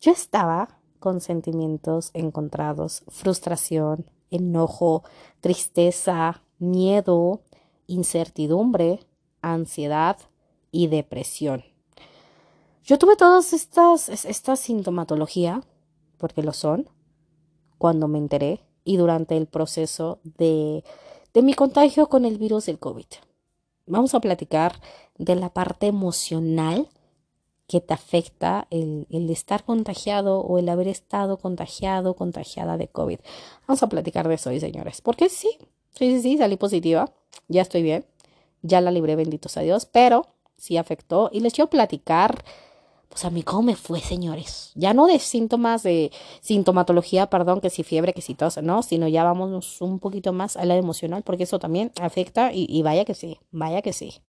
yo estaba con sentimientos encontrados, frustración, enojo, tristeza, miedo, incertidumbre, ansiedad y depresión. Yo tuve todas estas, esta sintomatología, porque lo son, cuando me enteré y durante el proceso de, de mi contagio con el virus del COVID. Vamos a platicar de la parte emocional que te afecta el, el, estar contagiado o el haber estado contagiado, contagiada de COVID. Vamos a platicar de eso hoy, señores. Porque sí, sí, sí, sí, salí positiva, ya estoy bien, ya la libré, benditos a Dios, pero sí afectó y les quiero platicar pues a mí cómo me fue, señores. Ya no de síntomas de sintomatología, perdón, que si fiebre, que si tos, no, sino ya vamos un poquito más a la emocional, porque eso también afecta y, y vaya que sí, vaya que sí.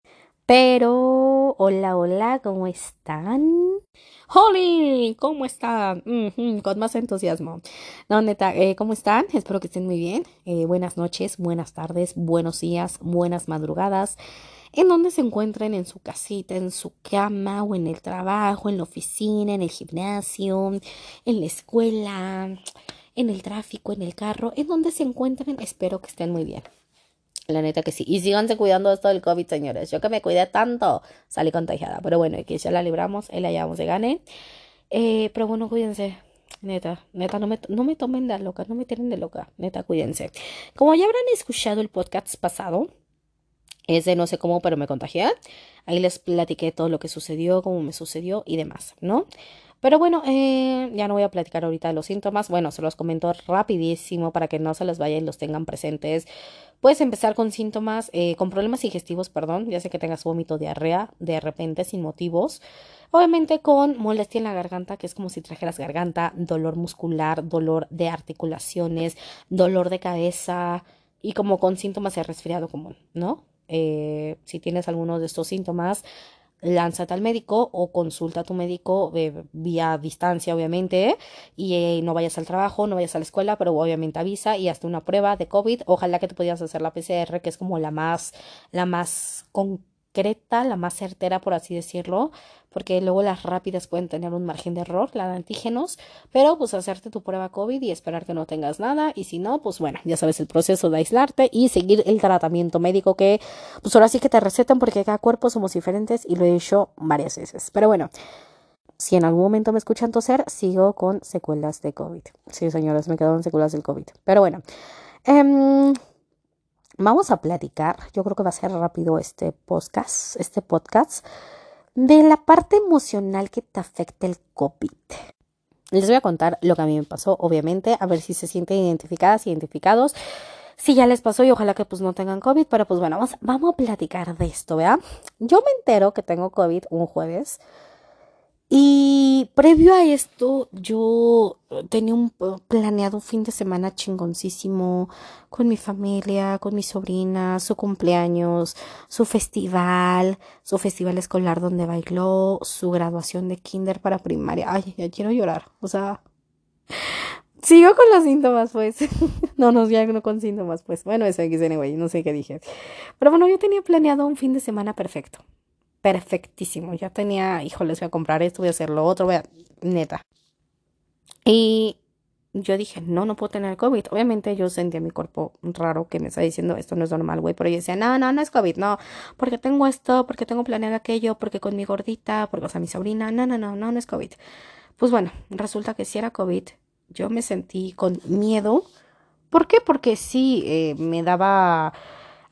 Pero, hola, hola, ¿cómo están? ¡Holy! ¿Cómo están? con más entusiasmo. No, neta, eh, ¿cómo están? Espero que estén muy bien. Eh, buenas noches, buenas tardes, buenos días, buenas madrugadas en donde se encuentren en su casita, en su cama o en el trabajo, en la oficina, en el gimnasio, en la escuela, en el tráfico, en el carro, en donde se encuentren, espero que estén muy bien. La neta que sí. Y síganse cuidando esto del COVID, señores. Yo que me cuidé tanto, salí contagiada. Pero bueno, que ya la libramos, y la llevamos de gane. Eh, pero bueno, cuídense. Neta, neta, no me, no me tomen de loca, no me tienen de loca. Neta, cuídense. Como ya habrán escuchado el podcast pasado, ese no sé cómo, pero me contagié. Ahí les platiqué todo lo que sucedió, cómo me sucedió y demás, ¿no? Pero bueno, eh, ya no voy a platicar ahorita de los síntomas. Bueno, se los comento rapidísimo para que no se les vaya y los tengan presentes. Puedes empezar con síntomas, eh, con problemas digestivos, perdón, ya sé que tengas vómito, diarrea, de repente, sin motivos. Obviamente con molestia en la garganta, que es como si trajeras garganta, dolor muscular, dolor de articulaciones, dolor de cabeza y como con síntomas de resfriado común, ¿no? Eh, si tienes alguno de estos síntomas, lánzate al médico o consulta a tu médico eh, vía distancia, obviamente, y eh, no vayas al trabajo, no vayas a la escuela, pero obviamente avisa y hazte una prueba de COVID. Ojalá que te pudieras hacer la PCR, que es como la más, la más la más certera, por así decirlo, porque luego las rápidas pueden tener un margen de error, la de antígenos, pero pues hacerte tu prueba COVID y esperar que no tengas nada y si no, pues bueno, ya sabes el proceso de aislarte y seguir el tratamiento médico que pues ahora sí que te recetan porque cada cuerpo somos diferentes y lo he dicho varias veces. Pero bueno, si en algún momento me escuchan toser, sigo con secuelas de COVID. Sí, señores, me quedaron secuelas del COVID. Pero bueno, em, vamos a platicar. Yo creo que va a ser rápido este podcast, este podcast de la parte emocional que te afecta el COVID. Les voy a contar lo que a mí me pasó, obviamente, a ver si se sienten identificadas, identificados. Si ya les pasó y ojalá que pues no tengan COVID, pero pues bueno, vamos, vamos a platicar de esto, ¿vea? Yo me entero que tengo COVID un jueves y previo a esto, yo tenía un planeado fin de semana chingoncísimo con mi familia, con mi sobrina, su cumpleaños, su festival, su festival escolar donde bailó, su graduación de kinder para primaria. Ay, ya quiero llorar. O sea, sigo con los síntomas, pues. no, no, ya no con síntomas, pues. Bueno, eso X, anyway, no sé qué dije. Pero bueno, yo tenía planeado un fin de semana perfecto perfectísimo. Ya tenía, híjoles, voy a comprar esto, voy a hacer lo otro, voy a, neta. Y yo dije, no, no puedo tener COVID. Obviamente yo sentía mi cuerpo raro que me está diciendo, esto no es normal, güey. Pero yo decía, no, no, no es COVID, no. Porque tengo esto, porque tengo planeado aquello, porque con mi gordita, porque, o sea, mi sobrina, no, no, no, no, no es COVID. Pues bueno, resulta que si era COVID, yo me sentí con miedo. ¿Por qué? Porque sí, eh, me daba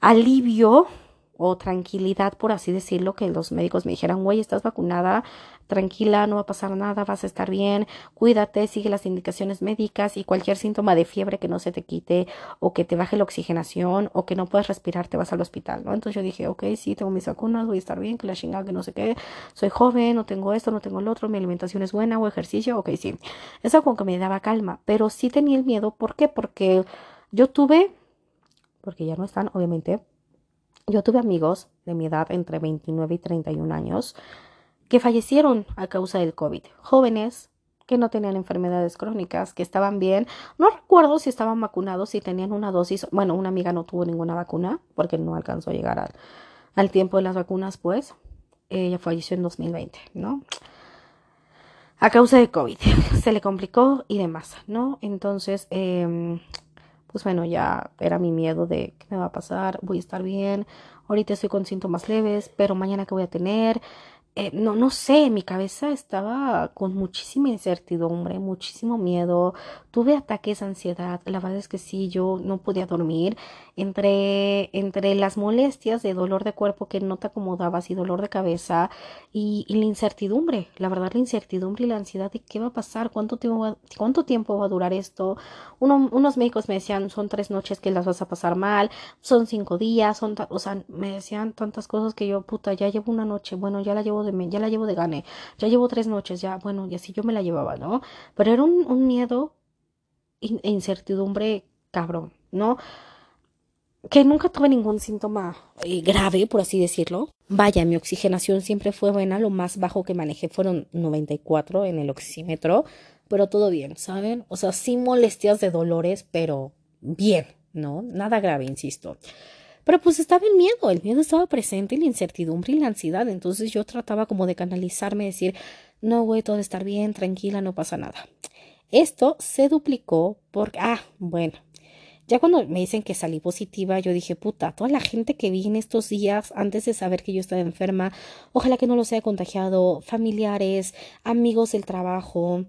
alivio o tranquilidad, por así decirlo, que los médicos me dijeran, güey, estás vacunada, tranquila, no va a pasar nada, vas a estar bien, cuídate, sigue las indicaciones médicas y cualquier síntoma de fiebre que no se te quite o que te baje la oxigenación o que no puedes respirar, te vas al hospital, ¿no? Entonces yo dije, ok, sí, tengo mis vacunas, voy a estar bien, que la chingada, que no sé qué, soy joven, no tengo esto, no tengo lo otro, mi alimentación es buena o ejercicio, ok, sí. Eso como que me daba calma, pero sí tenía el miedo, ¿por qué? Porque yo tuve, porque ya no están, obviamente, yo tuve amigos de mi edad entre 29 y 31 años que fallecieron a causa del COVID. Jóvenes que no tenían enfermedades crónicas, que estaban bien. No recuerdo si estaban vacunados, si tenían una dosis. Bueno, una amiga no tuvo ninguna vacuna porque no alcanzó a llegar al, tiempo de las vacunas, pues. Ella falleció en 2020, ¿no? a causa de COVID. Se le complicó y demás, ¿no? Entonces, eh, pues bueno, ya era mi miedo de qué me va a pasar, voy a estar bien, ahorita estoy con síntomas leves, pero mañana qué voy a tener, eh, no, no sé, mi cabeza estaba con muchísima incertidumbre, muchísimo miedo, tuve ataques de ansiedad, la verdad es que sí, yo no podía dormir, entre, entre las molestias de dolor de cuerpo que no te acomodabas y dolor de cabeza y, la incertidumbre, la verdad la incertidumbre y la ansiedad de qué va a pasar, cuánto tiempo va, cuánto tiempo va a durar esto, unos médicos me decían son tres noches que las vas a pasar mal, son cinco días, son, o sea, me decían tantas cosas que yo, puta, ya llevo una noche, bueno, ya la llevo de ya la llevo de gane, ya llevo tres noches, ya, bueno, y así yo me la llevaba, ¿no? Pero era un, miedo e incertidumbre cabrón, ¿no? Que nunca tuve ningún síntoma eh, grave, por así decirlo. Vaya, mi oxigenación siempre fue buena, lo más bajo que manejé fueron 94 en el oxímetro, pero todo bien, ¿saben? O sea, sin molestias de dolores, pero bien, ¿no? Nada grave, insisto. Pero pues estaba el miedo, el miedo estaba presente la incertidumbre y la ansiedad. Entonces yo trataba como de canalizarme, decir, no, güey, todo estar bien, tranquila, no pasa nada. Esto se duplicó porque, ah, bueno, ya cuando me dicen que salí positiva, yo dije, puta, toda la gente que vi en estos días antes de saber que yo estaba enferma, ojalá que no los haya contagiado, familiares, amigos del trabajo,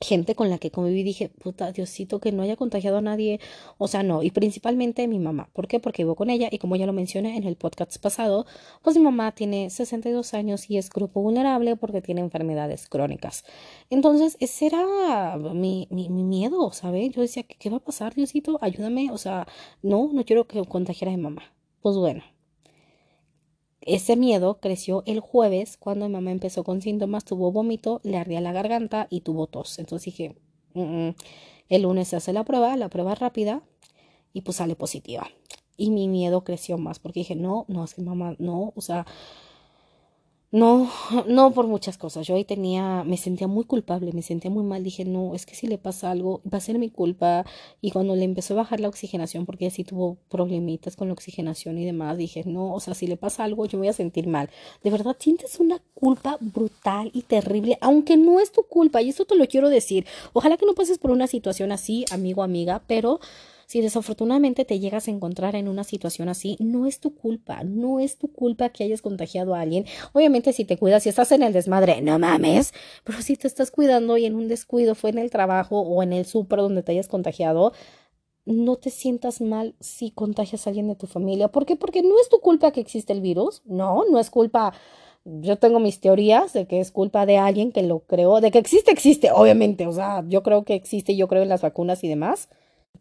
gente con la que conviví dije, puta, Diosito, que no haya contagiado a nadie, o sea, no, y principalmente mi mamá. ¿Por qué? Porque vivo con ella y como ya lo mencioné en el podcast pasado, pues mi mamá tiene 62 años y es grupo vulnerable porque tiene enfermedades crónicas. Entonces, ese era mi, mi, mi miedo, ¿sabes? Yo decía, ¿qué va a pasar, Diosito? Ayúdame, o sea, no, no quiero que contagiara a mi mamá. Pues bueno, ese miedo creció el jueves cuando mi mamá empezó con síntomas, tuvo vómito, le ardía la garganta y tuvo tos. Entonces dije, el lunes se hace la prueba, la prueba rápida y pues sale positiva. Y mi miedo creció más porque dije, no, no, es que mamá, no, o sea, no, no por muchas cosas. Yo ahí tenía, me sentía muy culpable, me sentía muy mal. Dije, no, es que si le pasa algo, va a ser mi culpa. Y cuando le empezó a bajar la oxigenación, porque así tuvo problemitas con la oxigenación y demás, dije, no, o sea, si le pasa algo, yo voy a sentir mal. De verdad, sientes una culpa brutal y terrible, aunque no es tu culpa. Y esto te lo quiero decir. Ojalá que no pases por una situación así, amigo, amiga, pero si desafortunadamente te llegas a encontrar en una situación así, no es tu culpa, no es tu culpa que hayas contagiado a alguien. Obviamente si te cuidas, si estás en el desmadre, no mames, pero si te estás cuidando y en un descuido fue en el trabajo o en el súper donde te hayas contagiado, no te sientas mal si contagias a alguien de tu familia. ¿Por qué? Porque no es tu culpa que existe el virus. No, no es culpa. Yo tengo mis teorías de que es culpa de alguien que lo creó, de que existe, existe, obviamente. O sea, yo creo que existe, yo creo en las vacunas y demás.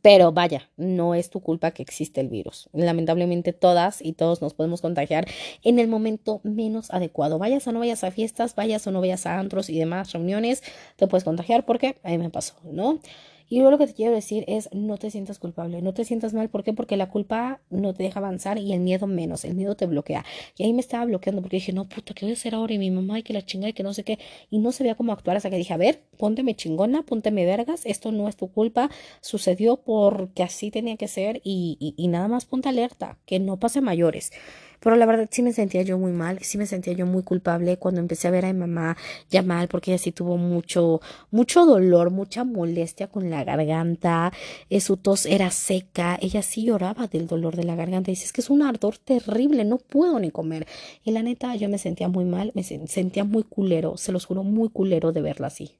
Pero vaya, no es tu culpa que existe el virus. Lamentablemente todas y todos nos podemos contagiar en el momento menos adecuado. Vayas o no vayas a fiestas, vayas o no vayas a antros y demás reuniones, te puedes contagiar porque a mí me pasó, ¿no? Y luego lo que te quiero decir es no te sientas culpable, no te sientas mal. ¿Por qué? Porque la culpa no te deja avanzar y el miedo menos, el miedo te bloquea. Y ahí me estaba bloqueando porque dije, no, puta, ¿qué voy a hacer ahora? Y mi mamá y que la chinga y que no sé qué. Y no sabía cómo actuar hasta que dije, a ver, pónteme chingona, pónteme vergas, esto no es tu culpa, sucedió porque así tenía que ser y, y, y nada más ponte alerta, que no pase mayores. Pero la verdad sí me sentía yo muy mal, sí me sentía yo muy culpable cuando empecé a ver a mi mamá ya mal porque ella sí tuvo mucho, mucho dolor, mucha molestia con la garganta, eh, su tos era seca, ella sí lloraba del dolor de la garganta y dice, que es un ardor terrible, no puedo ni comer. Y la neta yo me sentía muy mal, me sentía muy culero, se los juro, muy culero de verla así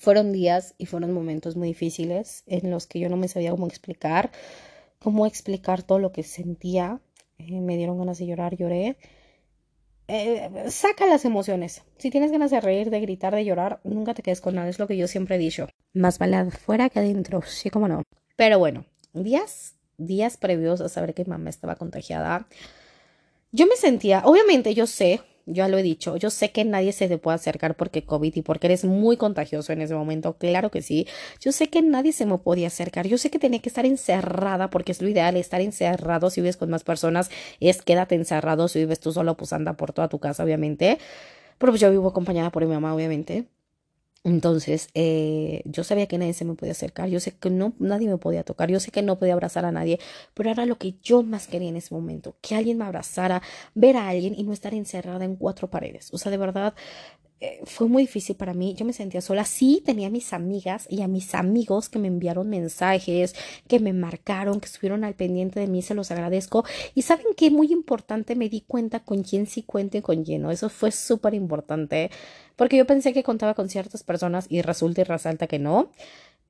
fueron días y fueron momentos muy difíciles en los que yo no me sabía cómo explicar, cómo explicar todo lo que sentía, eh, me dieron ganas de llorar, lloré. Eh, saca las emociones. Si tienes ganas de reír, de gritar, de llorar, nunca te quedes con nada. Es lo que yo siempre he dicho. Más vale afuera que adentro. Sí, como no. Pero bueno, días, días previos a saber que mamá estaba contagiada, yo me sentía, obviamente yo sé, ya lo he dicho, yo sé que nadie se te puede acercar porque COVID y porque eres muy contagioso en ese momento, claro que sí. Yo sé que nadie se me podía acercar, yo sé que tenía que estar encerrada porque es lo ideal, estar encerrado si vives con más personas, es quédate encerrado, si vives tú solo, pues anda por toda tu casa, obviamente. Pero pues yo vivo acompañada por mi mamá, obviamente. Entonces, eh, yo sabía que nadie se me podía acercar, yo sé que no, nadie me podía tocar, yo sé que no podía abrazar a nadie, pero era lo que yo más quería en ese momento, que alguien me abrazara, ver a alguien y no estar encerrada en cuatro paredes. O sea, de verdad, eh, fue muy difícil para mí, yo me sentía sola, sí tenía a mis amigas y a mis amigos que me enviaron mensajes, que me marcaron, que estuvieron al pendiente de mí, se los agradezco. Y saben que muy importante, me di cuenta con quién sí cuento y con quién no, eso fue súper importante, porque yo pensé que contaba con ciertas personas y resulta y resalta que no.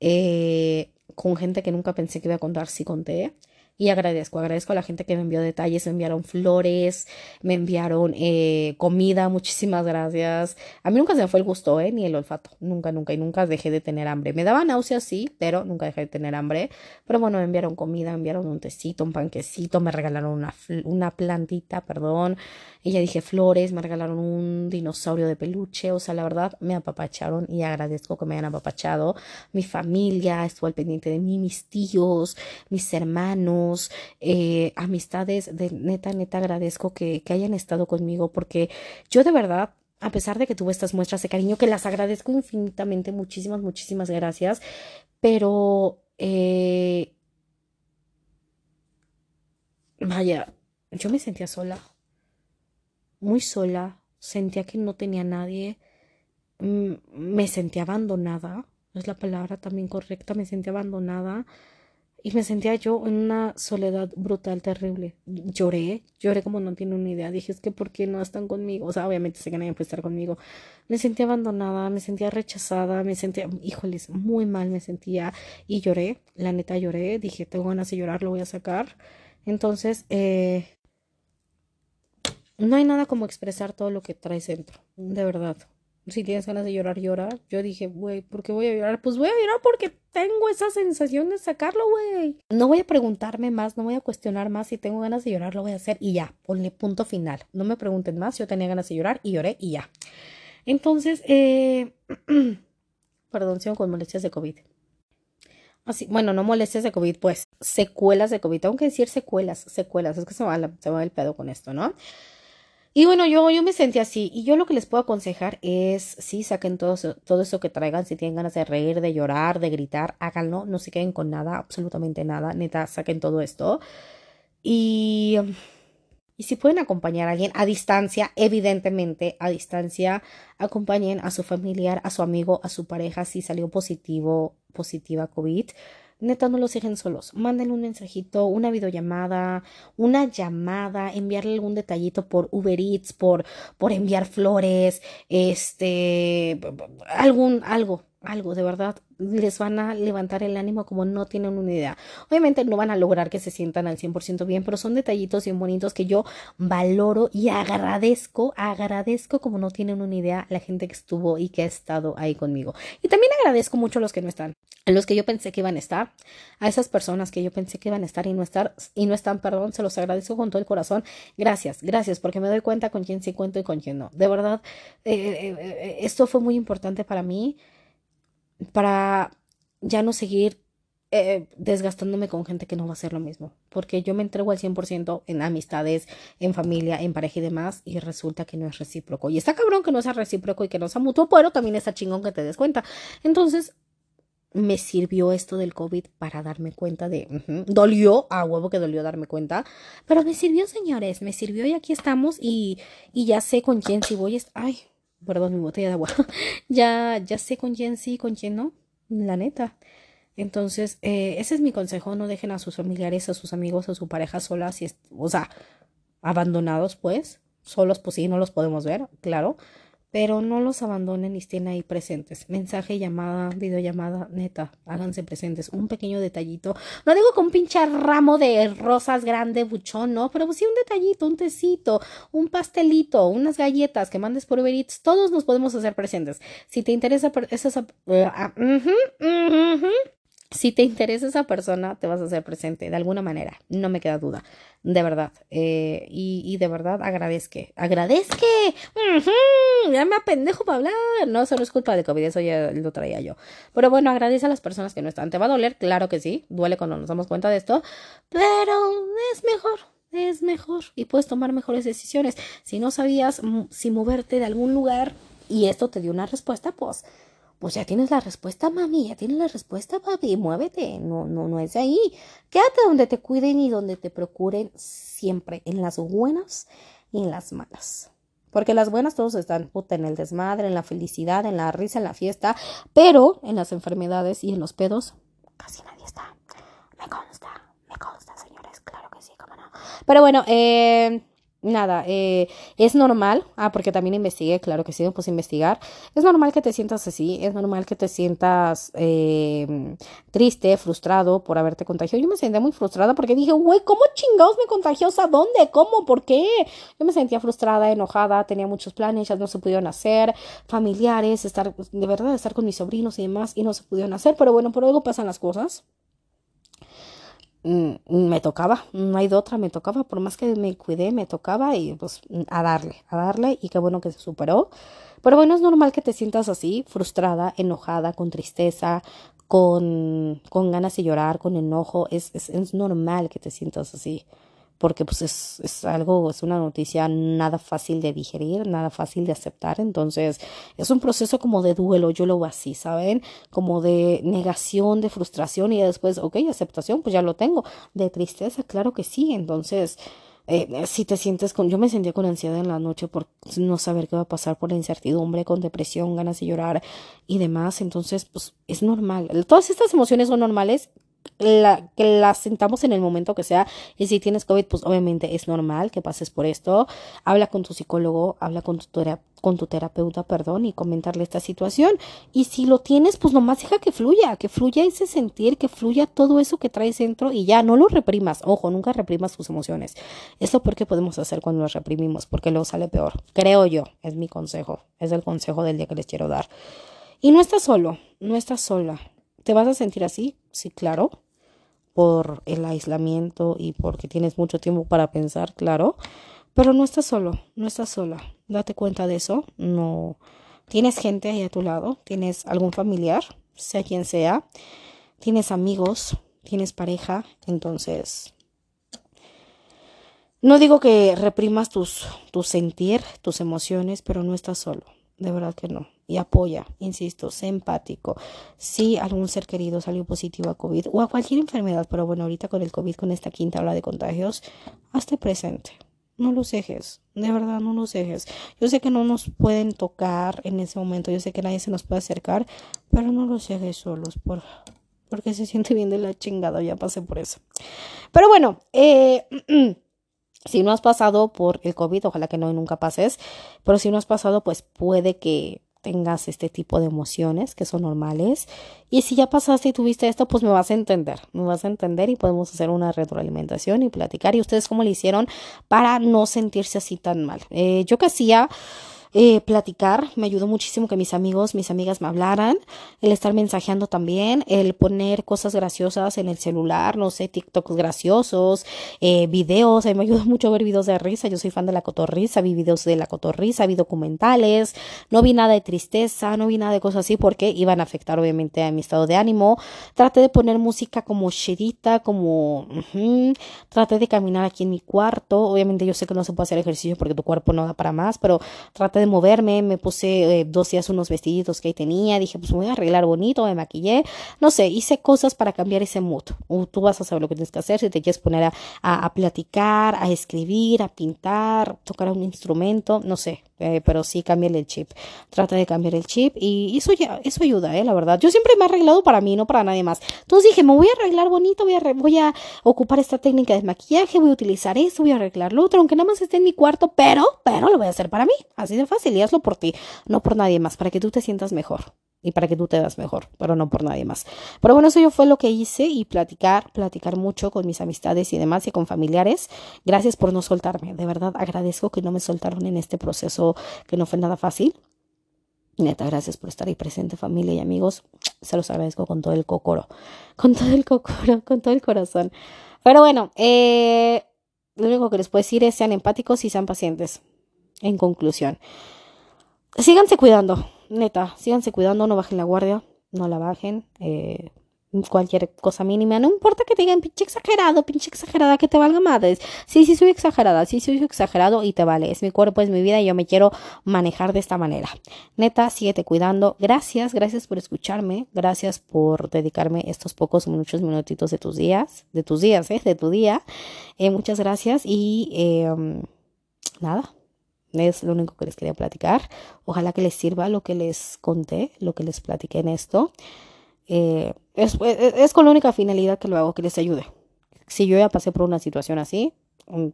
Eh, con gente que nunca pensé que iba a contar, sí conté. Y agradezco, agradezco a la gente que me envió detalles, me enviaron flores, me enviaron eh, comida, muchísimas gracias. A mí nunca se me fue el gusto, ¿eh? Ni el olfato, nunca, nunca, y nunca dejé de tener hambre. Me daba náuseas, sí, pero nunca dejé de tener hambre. Pero bueno, me enviaron comida, me enviaron un tecito, un panquecito, me regalaron una, una plantita, perdón. Y ya dije flores, me regalaron un dinosaurio de peluche, o sea, la verdad, me apapacharon y agradezco que me hayan apapachado. Mi familia estuvo al pendiente de mí, mis tíos, mis hermanos eh, amistades, de neta, neta agradezco que, hayan estado conmigo porque yo de verdad a pesar de que tuve estas muestras de cariño, que las agradezco infinitamente, muchísimas, muchísimas gracias, pero eh, vaya, yo me sentía sola, muy sola, sentía que no tenía nadie, mm, me sentía abandonada, es la palabra también correcta, me sentía abandonada, y me sentía yo en una soledad brutal, terrible. Lloré, lloré como no tiene una idea. Dije, es que ¿por qué no están conmigo? O sea, obviamente sé que nadie puede estar conmigo. Me sentía abandonada, me sentía rechazada, me sentía, híjoles, muy mal me sentía. Y lloré, la neta lloré. Dije, tengo ganas de llorar, lo voy a sacar. Entonces, eh, no hay nada como expresar todo lo que traes dentro, de verdad si tienes ganas de llorar, llora. Yo dije, güey, ¿por qué voy a llorar? Pues voy a llorar porque tengo esa sensación de sacarlo, güey. No voy a preguntarme más, no voy a cuestionar más. Si tengo ganas de llorar, lo voy a hacer y ya, ponle punto final. No me pregunten más, yo tenía ganas de llorar y lloré y ya. Entonces, eh, perdón, sigo con molestias de COVID. Así, bueno, no molestias de COVID, pues secuelas de COVID. Tengo que decir secuelas, secuelas. Es que se va, se va el pedo con esto, ¿no? Y bueno, yo, yo me sentí así. Y yo lo que les puedo aconsejar es, sí, saquen todo eso, todo eso que traigan. Si tienen ganas de reír, de llorar, de gritar, háganlo. No se queden con nada, absolutamente nada. Neta, saquen todo esto. Y, y si pueden acompañar a alguien a distancia, evidentemente a distancia, acompañen a su familiar, a su amigo, a su pareja si salió positivo, positiva COVID neta no los dejen solos. Mándenle un mensajito, una videollamada, una llamada, enviarle algún detallito por Uber Eats, por, por enviar flores, este, algún, algo, algo, de verdad, les van a levantar el ánimo como no tienen una idea. Obviamente no van a lograr que se sientan al 100% bien, pero son detallitos bien bonitos que yo valoro y agradezco, agradezco como no tienen una idea la gente que estuvo y que ha estado ahí conmigo. Y también agradezco mucho a los que no están, a los que yo pensé que iban a estar, a esas personas que yo pensé que iban a estar y no estar y no están, perdón, se los agradezco con todo el corazón. Gracias, gracias, porque me doy cuenta con quién sí cuento y con quién no. De verdad, eh, eh, eh, esto fue muy importante para mí para ya no seguir eh, desgastándome con gente que no va a hacer lo mismo. Porque yo me entrego al 100% en amistades, en familia, en pareja y demás, y resulta que no es recíproco. Y está cabrón que no sea recíproco y que no sea mutuo, pero también está chingón que te des cuenta. Entonces, me sirvió esto del COVID para darme cuenta de, dolió, a huevo que dolió darme cuenta, pero me sirvió, señores, me sirvió y aquí estamos y, y ya sé con quién si voy, ay, perdón, mi botella de agua, ya, ya sé con quién sí, con quién no, la neta. Entonces, eh, ese es mi consejo, no dejen a sus familiares, a sus amigos, a su pareja solas, y o sea, abandonados pues, solos pues sí, no los podemos ver, claro, pero no los abandonen y estén ahí presentes. Mensaje, llamada, videollamada, neta, háganse presentes. Un pequeño detallito. No digo con un pinche ramo de rosas grande, buchón, no, pero sí un detallito, un tecito, un pastelito, unas galletas que mandes por Uber Eats. Todos nos podemos hacer presentes. Si te interesa esa, si te interesa esa persona, te vas a hacer presente de alguna manera, no me queda duda, de verdad. Eh, y, de verdad agradezque, agradezque, ya me apendejo para hablar. No, eso no es culpa de COVID, eso ya lo traía yo. Pero bueno, agradece a las personas que no están. ¿Te va a doler? Claro que sí, duele cuando nos damos cuenta de esto, pero es mejor. Es mejor y puedes tomar mejores decisiones. Si no sabías si moverte de algún lugar y esto te dio una respuesta, pues pues ya tienes la respuesta, mami, ya tienes la respuesta, papi, muévete, no, no, no es ahí. Quédate donde te cuiden y donde te procuren siempre, en las buenas y en las malas. Porque las buenas todos están puta, en el desmadre, en la felicidad, en la risa, en la fiesta, pero en las enfermedades y en los pedos casi nadie está. Me consta, me consta, señores, claro que sí, cómo no. Pero bueno, eh, nada, eh, es normal, ah, porque también investigué, claro que sí, pues investigar, es normal que te sientas así, es normal que te sientas eh, triste, frustrado por haberte contagiado. Yo me sentía muy frustrada porque dije, güey, ¿cómo chingados me contagió? ¿A dónde? ¿Cómo? ¿Por qué? Yo me sentía frustrada, enojada, tenía muchos planes, ya no se pudieron hacer, familiares, estar, de verdad, estar con mis sobrinos y demás, y no se pudieron hacer, pero bueno, por algo pasan las cosas. Mm, me tocaba, no hay de otra, me tocaba, por más que me cuidé, me tocaba y pues a darle, a darle y qué bueno que se superó. Pero bueno, es normal que te sientas así, frustrada, enojada, con tristeza, con, con ganas de llorar, con enojo, es, es, es normal que te sientas así porque pues es, es, algo, es una noticia nada fácil de digerir, nada fácil de aceptar, entonces es un proceso como de duelo, yo lo veo así, ¿saben? Como de negación, de frustración y después, ok, aceptación, pues ya lo tengo, de tristeza, claro que sí, entonces... Eh, si te sientes con, yo me sentía con ansiedad en la noche por no saber qué va a pasar, por la incertidumbre, con depresión, ganas de llorar y demás, entonces pues es normal. Todas estas emociones son normales la, que la sentamos en el momento que sea. Y si tienes COVID, pues obviamente es normal que pases por esto. Habla con tu psicólogo, habla con tu, con tu terapeuta, perdón, y comentarle esta situación. Y si lo tienes, pues nomás deja que fluya, que fluya ese sentir, que fluya todo eso que traes dentro y ya, no lo reprimas. Ojo, nunca reprimas tus emociones. Es lo peor que podemos hacer cuando las reprimimos, porque luego sale peor. Creo yo, es mi consejo, es el consejo del día que les quiero dar. Y no estás solo, no estás sola. ¿Te vas a sentir así? Sí, claro. Por el aislamiento y porque tienes mucho tiempo para pensar, claro. Pero no estás solo, no estás sola. Date cuenta de eso. No. Tienes gente ahí a tu lado, tienes algún familiar, sea quien sea, tienes amigos, tienes pareja, entonces no digo que reprimas tus, tu sentir, tus emociones, pero no estás solo de verdad que no. Y apoya, insisto, sé empático. Si algún ser querido salió positivo a COVID o a cualquier enfermedad, pero bueno, ahorita con el COVID, con esta quinta ola de contagios, hazte presente. No los dejes, de verdad no los dejes. Yo sé que no nos pueden tocar en ese momento, yo sé que nadie se nos puede acercar, pero no los dejes solos, por, porque se siente bien de la chingada, ya pasé por eso. Pero bueno, eh... Si no has pasado por el COVID, ojalá que no y nunca pases, pero si no has pasado, pues puede que tengas este tipo de emociones que son normales. Y si ya pasaste y tuviste esto, pues me vas a entender, me vas a entender y podemos hacer una retroalimentación y platicar. Y ustedes cómo le hicieron para no sentirse así tan mal. Eh, yo que hacía eh, platicar, me ayudó muchísimo que mis amigos, mis amigas me hablaran, el estar mensajeando también, el poner cosas graciosas en el celular, no sé, TikToks graciosos, eh, videos, a mí me ayudó mucho ver videos de risa, yo soy fan de la cotorrisa, vi videos de la cotorrisa, vi documentales, no vi nada de tristeza, no vi nada de cosas así porque iban a afectar obviamente a mi estado de ánimo, traté de poner música como chedita, como, traté de caminar aquí en mi cuarto, obviamente yo sé que no se puede hacer ejercicio porque tu cuerpo no da para más, pero traté de moverme, me puse eh, dos días unos vestiditos que ahí tenía, dije, pues me voy a arreglar bonito, me maquillé, no sé, hice cosas para cambiar ese mood. tú vas a saber lo que tienes que hacer, si te quieres poner a, a, platicar, a escribir, a pintar, tocar un instrumento, no sé, eh, pero sí cámbiale el chip. Trata de cambiar el chip y eso ya, eso ayuda, eh, la verdad. Yo siempre me he arreglado para mí, no para nadie más. Entonces dije, me voy a arreglar bonito, voy a, voy a ocupar esta técnica de maquillaje, voy a utilizar esto, voy a arreglar lo otro, aunque nada más esté en mi cuarto, pero, pero lo voy a hacer para mí. Así de fácil y hazlo por ti, no por nadie más, para que tú te sientas mejor y para que tú te das mejor, pero no por nadie más. Pero bueno, eso yo fue lo que hice y platicar, platicar mucho con mis amistades y demás y con familiares. Gracias por no soltarme, de verdad agradezco que no me soltaron en este proceso que no fue nada fácil. Neta, gracias por estar ahí presente, familia y amigos. Se los agradezco con todo el cocoro, con todo el cocoro, con todo el corazón. Pero bueno, eh, lo único que les puedo decir es sean empáticos y sean pacientes. En conclusión, síganse cuidando, neta, síganse cuidando, no bajen la guardia, no la bajen. Eh, cualquier cosa mínima, no importa que te digan pinche exagerado, pinche exagerada, que te valga madres. Sí, sí soy exagerada, sí soy exagerado y te vale. Es mi cuerpo, es mi vida y yo me quiero manejar de esta manera. Neta, síguete cuidando. Gracias, gracias por escucharme, gracias por dedicarme estos pocos, muchos minutitos de tus días, de tus días, ¿eh? De tu día. Eh, muchas gracias y eh, nada, Es lo único que les quería platicar. Ojalá que les sirva lo que les conté, lo que les platiqué en esto. Eh, es, es, con la única finalidad que lo hago, que les ayude. Si yo ya pasé por una situación así, mm,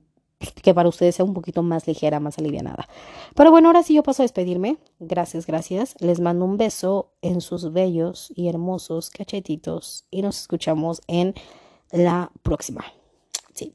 que para ustedes sea un poquito más ligera, más alivianada. Pero bueno, ahora sí yo paso a despedirme. Gracias, gracias. Les mando un beso en sus bellos y hermosos cachetitos y nos escuchamos en la próxima. Sí.